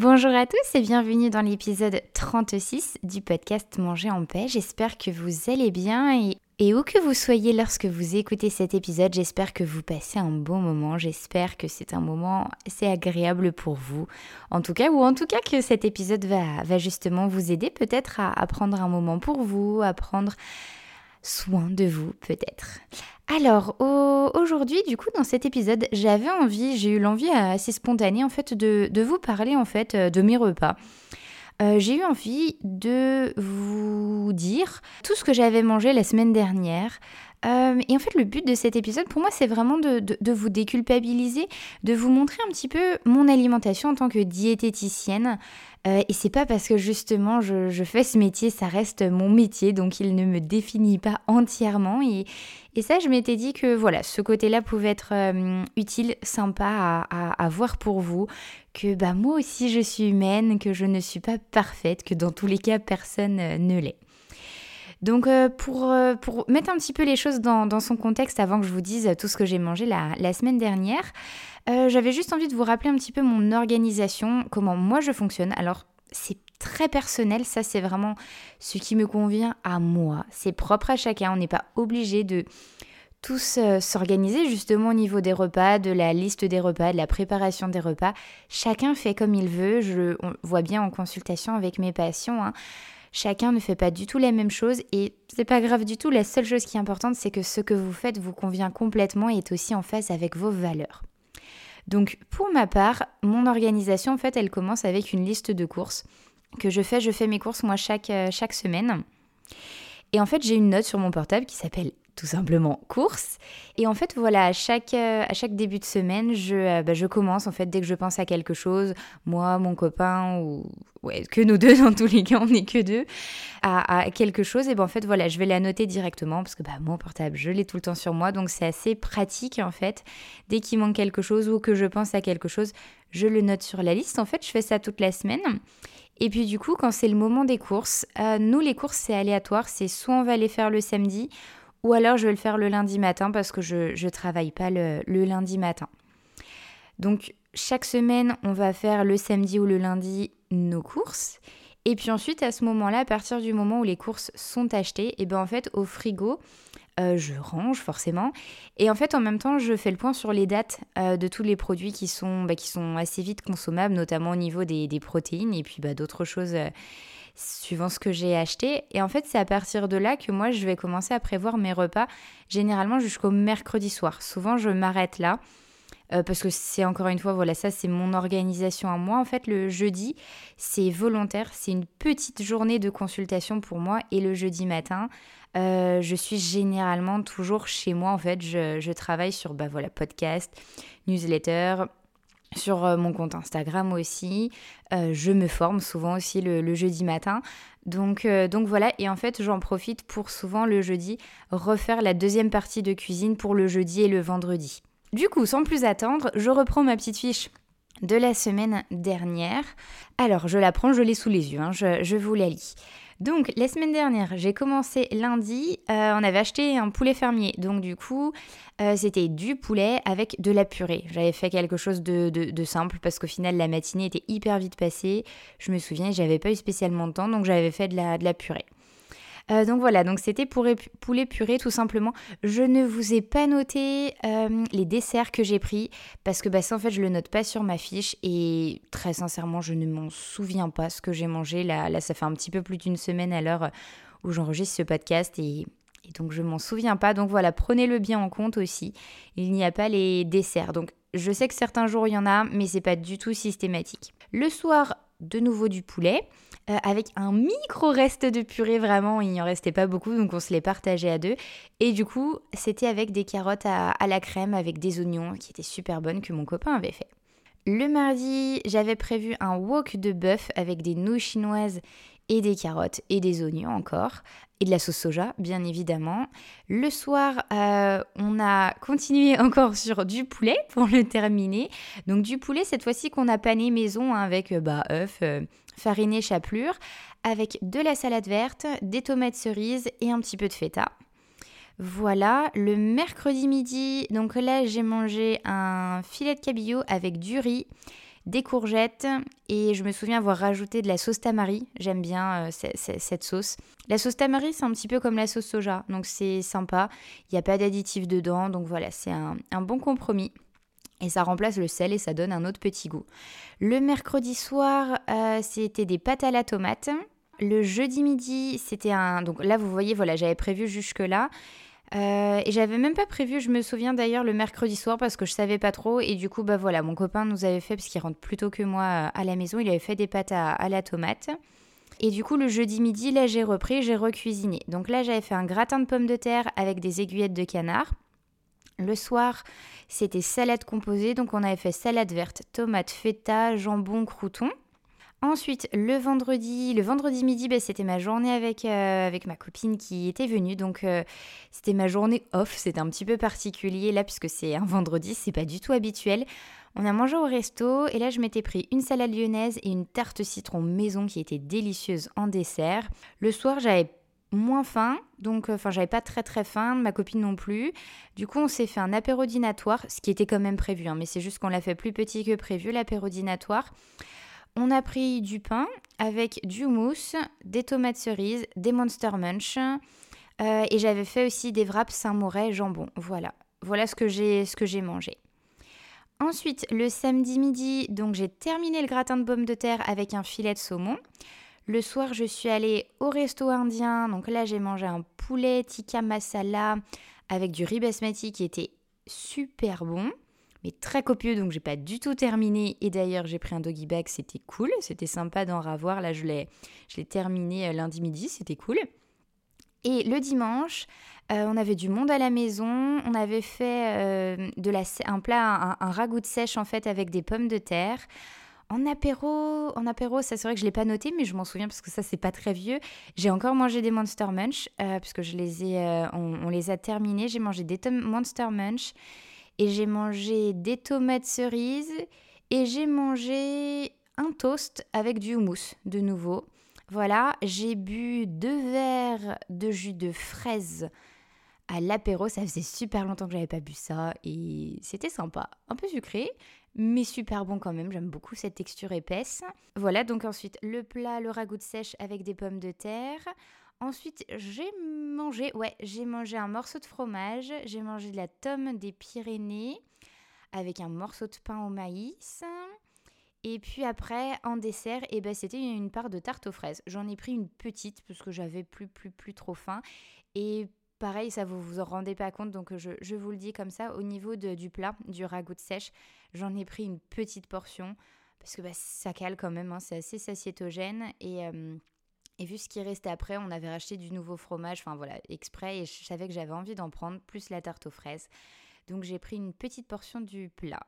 Bonjour à tous et bienvenue dans l'épisode 36 du podcast Manger en paix. J'espère que vous allez bien et, où que vous soyez lorsque vous écoutez cet épisode, j'espère que vous passez un bon moment. J'espère que c'est un moment assez agréable pour vous. En tout cas, ou en tout cas que cet épisode va, justement vous aider peut-être à prendre un moment pour vous, à prendre soin de vous peut-être. Alors, aujourd'hui, du coup, dans cet épisode, j'avais envie, j'ai eu l'envie assez spontanée, en fait, de, vous parler, en fait, de mes repas. Euh, j'ai eu envie de vous dire tout ce que j'avais mangé la semaine dernière. Euh, et en fait, le but de cet épisode, pour moi, c'est vraiment de, vous déculpabiliser, de vous montrer un petit peu mon alimentation en tant que diététicienne, euh, et c'est pas parce que justement je, fais ce métier, ça reste mon métier, donc il ne me définit pas entièrement. Et, ça, je m'étais dit que voilà, ce côté-là pouvait être euh, utile, sympa à, voir pour vous, que bah, moi aussi je suis humaine, que je ne suis pas parfaite, que dans tous les cas personne ne l'est. Donc pour, pour, mettre un petit peu les choses dans, son contexte avant que je vous dise tout ce que j'ai mangé la, semaine dernière, euh, j'avais juste envie de vous rappeler un petit peu mon organisation, comment moi je fonctionne. Alors, c'est très personnel, ça c'est vraiment ce qui me convient à moi. C'est propre à chacun, on n'est pas obligé de tous euh, s'organiser justement au niveau des repas, de la liste des repas, de la préparation des repas. Chacun fait comme il veut, je on voit bien en consultation avec mes patients. Hein. Chacun ne fait pas du tout la même chose et c'est pas grave du tout. La seule chose qui est importante, c'est que ce que vous faites vous convient complètement et est aussi en phase avec vos valeurs. Donc pour ma part, mon organisation, en fait, elle commence avec une liste de courses que je fais. Je fais mes courses moi chaque, euh, chaque semaine. Et en fait, j'ai une note sur mon portable qui s'appelle tout simplement course. Et en fait, voilà, à chaque, euh, à chaque début de semaine, je, euh, bah, je commence, en fait, dès que je pense à quelque chose, moi, mon copain, ou que nous deux, dans tous les cas, on n'est que deux, à, quelque chose, et ben en fait, voilà, je vais la noter directement, parce que bah, mon portable, je l'ai tout le temps sur moi, donc c'est assez pratique, en fait. Dès qu'il manque quelque chose ou que je pense à quelque chose, je le note sur la liste. En fait, je fais ça toute la semaine. Et puis du coup, quand c'est le moment des courses, euh, nous les courses c'est aléatoire, c'est soit on va les faire le samedi, ou alors je vais le faire le lundi matin parce que je ne travaille pas le, lundi matin. Donc chaque semaine, on va faire le samedi ou le lundi nos courses. Et puis ensuite, à ce moment-là, à partir du moment où les courses sont achetées, et eh ben en fait, au frigo, euh, je range forcément. Et en fait, en même temps, je fais le point sur les dates euh, de tous les produits qui sont, bah, qui sont assez vite consommables, notamment au niveau des, protéines et puis bah, d'autres choses. Euh, suivant ce que j'ai acheté. Et en fait, c'est à partir de là que moi, je vais commencer à prévoir mes repas, généralement jusqu'au mercredi soir. Souvent, je m'arrête là. Euh, parce que c'est encore une fois, voilà, ça c'est mon organisation à moi. En fait, le jeudi, c'est volontaire, c'est une petite journée de consultation pour moi. Et le jeudi matin, euh, je suis généralement toujours chez moi. En fait, je, je travaille sur, bah voilà, podcast, newsletter, sur euh, mon compte Instagram aussi. Euh, je me forme souvent aussi le, jeudi matin. Donc, euh, donc voilà, et en fait j'en profite pour souvent le jeudi refaire la deuxième partie de cuisine pour le jeudi et le vendredi. Du coup, sans plus attendre, je reprends ma petite fiche de la semaine dernière. Alors, je la prends, je l'ai sous les yeux, hein, je, je vous la lis. Donc, la semaine dernière, j'ai commencé lundi, euh, on avait acheté un poulet fermier. Donc, du coup, euh, c'était du poulet avec de la purée. J'avais fait quelque chose de, simple parce qu'au final, la matinée était hyper vite passée. Je me souviens, j'avais pas eu spécialement de temps, donc j'avais fait de la purée. Euh, donc voilà, donc c'était pour poulet purée tout simplement. Je ne vous ai pas noté euh, les desserts que j'ai pris parce que bah, ça en fait je le note pas sur ma fiche et très sincèrement je ne m'en souviens pas ce que j'ai mangé. Là, là ça fait un petit peu plus d'une semaine à l'heure où j'enregistre ce podcast et, et donc je m'en souviens pas. Donc voilà, prenez-le bien en compte aussi. Il n'y a pas les desserts. Donc je sais que certains jours il y en a, mais c'est pas du tout systématique. Le soir, de nouveau du poulet. Euh, avec un micro reste de purée, vraiment, il n'y en restait pas beaucoup, donc on se les partageait à deux. Et du coup, c'était avec des carottes à, la crème, avec des oignons, qui étaient super bonnes, que mon copain avait fait. Le mardi, j'avais prévu un wok de bœuf avec des nouilles chinoises et des carottes et des oignons encore et de la sauce soja bien évidemment. Le soir, euh, on a continué encore sur du poulet pour le terminer. Donc du poulet cette fois-ci qu'on a pané maison hein, avec euh, bah, œufs, euh, fariné, chapelure, avec de la salade verte, des tomates cerises et un petit peu de feta. Voilà, le mercredi midi, donc là j'ai mangé un filet de cabillaud avec du riz, des courgettes et je me souviens avoir rajouté de la sauce tamari. J'aime bien euh, cette sauce. La sauce tamari, c'est un petit peu comme la sauce soja, donc c'est sympa. Il n'y a pas d'additif dedans, donc voilà, c'est un, bon compromis. Et ça remplace le sel et ça donne un autre petit goût. Le mercredi soir, euh, c'était des pâtes à la tomate. Le jeudi midi, c'était un... Donc là, vous voyez, voilà, j'avais prévu jusque-là. Euh, et j'avais même pas prévu, je me souviens d'ailleurs le mercredi soir parce que je savais pas trop et du coup bah voilà mon copain nous avait fait parce qu'il rentre plus tôt que moi euh, à la maison, il avait fait des pâtes à, la tomate. Et du coup le jeudi midi là j'ai repris, j'ai recuisiné. Donc là j'avais fait un gratin de pommes de terre avec des aiguillettes de canard. Le soir c'était salade composée, donc on avait fait salade verte, tomate, feta, jambon, crouton. Ensuite, le vendredi, le vendredi midi, bah, c'était ma journée avec, euh, avec ma copine qui était venue. Donc, euh, c'était ma journée off. C'était un petit peu particulier là, puisque c'est un vendredi, c'est pas du tout habituel. On a mangé au resto et là, je m'étais pris une salade lyonnaise et une tarte citron maison qui était délicieuse en dessert. Le soir, j'avais moins faim, donc euh, enfin j'avais pas très très faim, ma copine non plus. Du coup on s'est fait un apéro dînatoire, ce qui était quand même prévu, hein, mais c'est juste qu'on l'a fait plus petit que prévu l'apéro dînatoire. On a pris du pain avec du mousse, des tomates cerises, des Monster Munch. Euh, et j'avais fait aussi des wraps Saint-Moret jambon. Voilà. Voilà ce que j'ai ce que j'ai mangé. Ensuite, le samedi midi, donc j'ai terminé le gratin de pommes de terre avec un filet de saumon. Le soir, je suis allée au resto indien. Donc là, j'ai mangé un poulet tikka masala avec du riz basmati qui était super bon mais très copieux, donc j'ai pas du tout terminé. Et d'ailleurs, j'ai pris un doggy bag, c'était cool, c'était sympa d'en ravoir. Là, je l'ai, je l'ai terminé euh, lundi midi, c'était cool. Et le dimanche, euh, on avait du monde à la maison. On avait fait euh, un plat, un, ragoût de sèche en fait avec des pommes de terre. En apéro, en apéro, ça c'est vrai que je l'ai pas noté, mais je m'en souviens parce que ça c'est pas très vieux. J'ai encore mangé des Monster Munch puisque je les ai, on, les a terminés. J'ai mangé des Monster Munch et j'ai mangé des tomates cerises et j'ai mangé un toast avec du houmous de nouveau. Voilà, j'ai bu deux verres de jus de fraise à l'apéro. Ça faisait super longtemps que j'avais pas bu ça et c'était sympa. Un peu sucré, mais super bon quand même. J'aime beaucoup cette texture épaisse. Voilà, donc ensuite le plat, le ragoût de sèche avec des pommes de terre. Ensuite, j'ai mangé, ouais, j'ai mangé un morceau de fromage, j'ai mangé de la tome des Pyrénées avec un morceau de pain au maïs. Et puis après, en dessert, eh ben, c'était une part de tarte aux fraises. J'en ai pris une petite parce que j'avais plus, plus, plus trop faim. Et pareil, ça vous vous en rendez pas compte, donc je, vous le dis comme ça, au niveau du plat, du ragoût de sèche, j'en ai pris une petite portion parce que bah, ça cale quand même, hein, c'est assez satiétogène. Et. Euh, et vu ce qui restait après, on avait racheté du nouveau fromage, enfin voilà, exprès, et je savais que j'avais envie d'en prendre, plus la tarte aux fraises. Donc j'ai pris une petite portion du plat.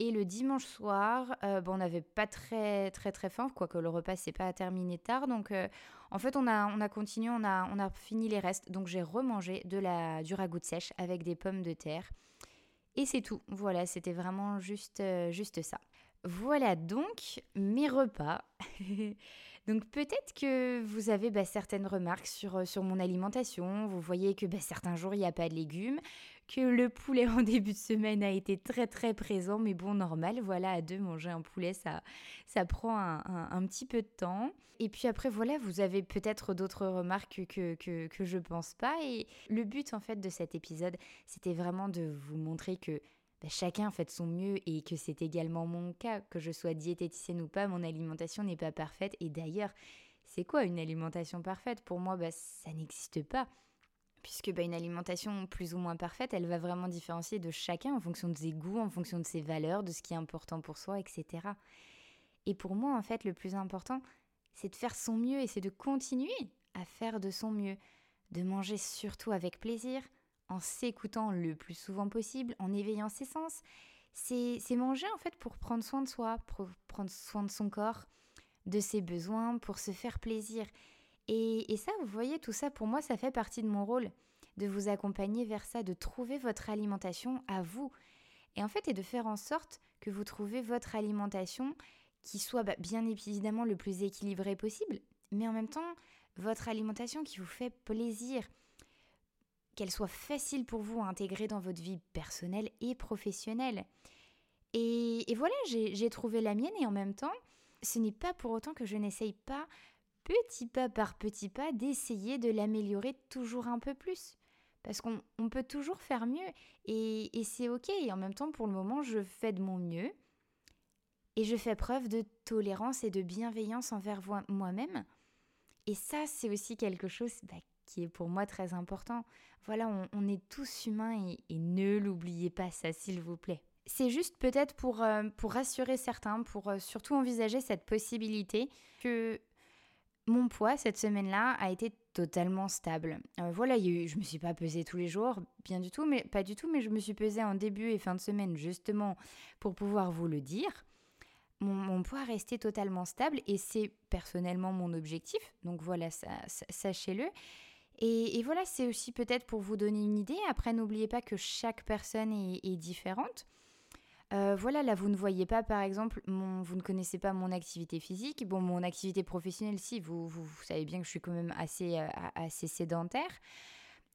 Et le dimanche soir, euh, bon, on n'avait pas très très très faim, quoique le repas s'est pas terminé tard. Donc euh, en fait, on a, on a continué, on a, on a fini les restes. Donc j'ai remangé de la, du ragoût de sèche avec des pommes de terre. Et c'est tout. Voilà, c'était vraiment juste, euh, juste ça. Voilà donc mes repas. Donc peut-être que vous avez bah, certaines remarques sur, euh, sur mon alimentation. Vous voyez que bah, certains jours, il n'y a pas de légumes, que le poulet en début de semaine a été très très présent, mais bon, normal, voilà, à deux, manger un poulet, ça, ça prend un, petit peu de temps. Et puis après, voilà, vous avez peut-être d'autres remarques que, que, que je pense pas. Et le but, en fait, de cet épisode, c'était vraiment de vous montrer que bah, chacun fait de son mieux et que c'est également mon cas, que je sois diététicienne ou pas, mon alimentation n'est pas parfaite. Et d'ailleurs, c'est quoi une alimentation parfaite? Pour moi, bah, ça n'existe pas. Puisque bah, une alimentation plus ou moins parfaite, elle va vraiment différencier de chacun en fonction de ses goûts, en fonction de ses valeurs, de ce qui est important pour soi, etc. Et pour moi, en fait, le plus important, c'est de faire son mieux et c'est de continuer à faire de son mieux, de manger surtout avec plaisir, en s'écoutant le plus souvent possible, en éveillant ses sens, c'est manger en fait pour prendre soin de soi, pour prendre soin de son corps, de ses besoins, pour se faire plaisir. Et, et ça, vous voyez, tout ça, pour moi, ça fait partie de mon rôle, de vous accompagner vers ça, de trouver votre alimentation à vous. Et en fait, et de faire en sorte que vous trouvez votre alimentation qui soit bah, bien évidemment le plus équilibré possible, mais en même temps, votre alimentation qui vous fait plaisir, qu'elle soit facile pour vous à intégrer dans votre vie personnelle et professionnelle. Et, voilà, j'ai trouvé la mienne et en même temps, ce n'est pas pour autant que je n'essaye pas, petit pas par petit pas, d'essayer de l'améliorer toujours un peu plus. Parce qu'on peut toujours faire mieux et, c'est ok. Et en même temps, pour le moment, je fais de mon mieux et je fais preuve de tolérance et de bienveillance envers moi-même. Et ça, c'est aussi quelque chose bah, qui est pour moi très important. Voilà, on, est tous humains et, ne l'oubliez pas ça, s'il vous plaît. C'est juste peut-être pour, euh, pour rassurer certains, pour euh, surtout envisager cette possibilité que mon poids cette semaine-là a été totalement stable. Euh, voilà, je me suis pas pesée tous les jours, bien du tout, mais pas du tout, mais je me suis pesée en début et fin de semaine justement pour pouvoir vous le dire. Mon, mon poids restait totalement stable et c'est personnellement mon objectif, donc voilà, sachez-le. Et, voilà, c'est aussi peut-être pour vous donner une idée. Après, n'oubliez pas que chaque personne est, différente. Euh, voilà, là, vous ne voyez pas, par exemple, vous ne connaissez pas mon activité physique. Bon, mon activité professionnelle, si, vous, savez bien que je suis quand même assez, euh, assez sédentaire.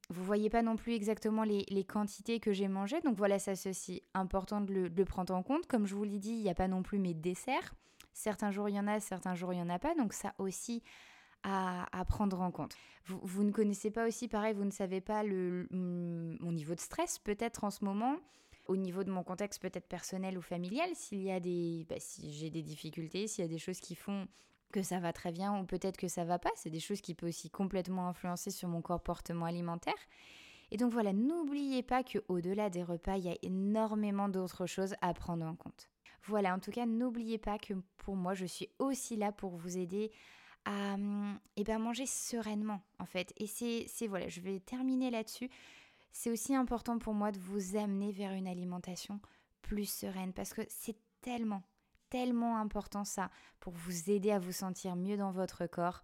Vous voyez pas non plus exactement les, quantités que j'ai mangées. Donc voilà, ça c'est aussi important de le, de le, prendre en compte. Comme je vous l'ai dit, il n'y a pas non plus mes desserts. Certains jours il y en a, certains jours il n'y en a pas. Donc ça aussi, à, prendre en compte. Vous, ne connaissez pas aussi, pareil, vous ne savez pas le, mon niveau de stress peut-être en ce moment, au niveau de mon contexte peut-être personnel ou familial, s'il y a des, bah, si j'ai des difficultés, s'il y a des choses qui font que ça va très bien ou peut-être que ça va pas, c'est des choses qui peuvent aussi complètement influencer sur mon comportement alimentaire. Et donc voilà, n'oubliez pas que au-delà des repas, il y a énormément d'autres choses à prendre en compte. Voilà, en tout cas, n'oubliez pas que pour moi, je suis aussi là pour vous aider à et eh ben, manger sereinement en fait. Et c'est voilà, je vais terminer là-dessus. C'est aussi important pour moi de vous amener vers une alimentation plus sereine parce que c'est tellement, tellement important ça pour vous aider à vous sentir mieux dans votre corps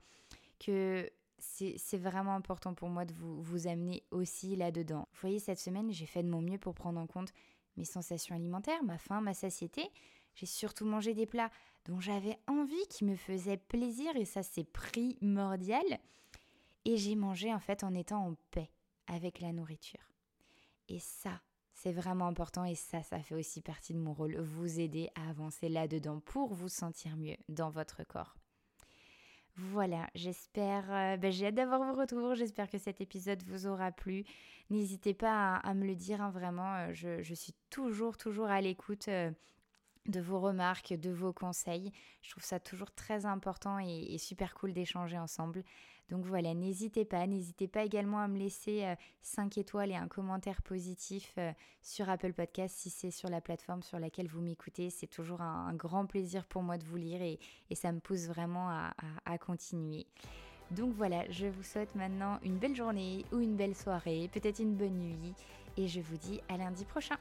que c'est vraiment important pour moi de vous, vous amener aussi là-dedans. Vous voyez, cette semaine, j'ai fait de mon mieux pour prendre en compte mes sensations alimentaires, ma faim, ma satiété, j'ai surtout mangé des plats dont j'avais envie, qui me faisaient plaisir, et ça c'est primordial. Et j'ai mangé en fait en étant en paix avec la nourriture. Et ça, c'est vraiment important et ça, ça fait aussi partie de mon rôle, vous aider à avancer là-dedans pour vous sentir mieux dans votre corps. Voilà, j'espère, euh, ben, j'ai hâte d'avoir vos retours, j'espère que cet épisode vous aura plu. N'hésitez pas à, me le dire, hein, vraiment, euh, je, suis toujours, toujours à l'écoute euh, de vos remarques, de vos conseils. Je trouve ça toujours très important et, super cool d'échanger ensemble. Donc voilà, n'hésitez pas, n'hésitez pas également à me laisser 5 euh, étoiles et un commentaire positif euh, sur Apple Podcast si c'est sur la plateforme sur laquelle vous m'écoutez. C'est toujours un, grand plaisir pour moi de vous lire et, ça me pousse vraiment à continuer. Donc voilà, je vous souhaite maintenant une belle journée ou une belle soirée, peut-être une bonne nuit et je vous dis à lundi prochain.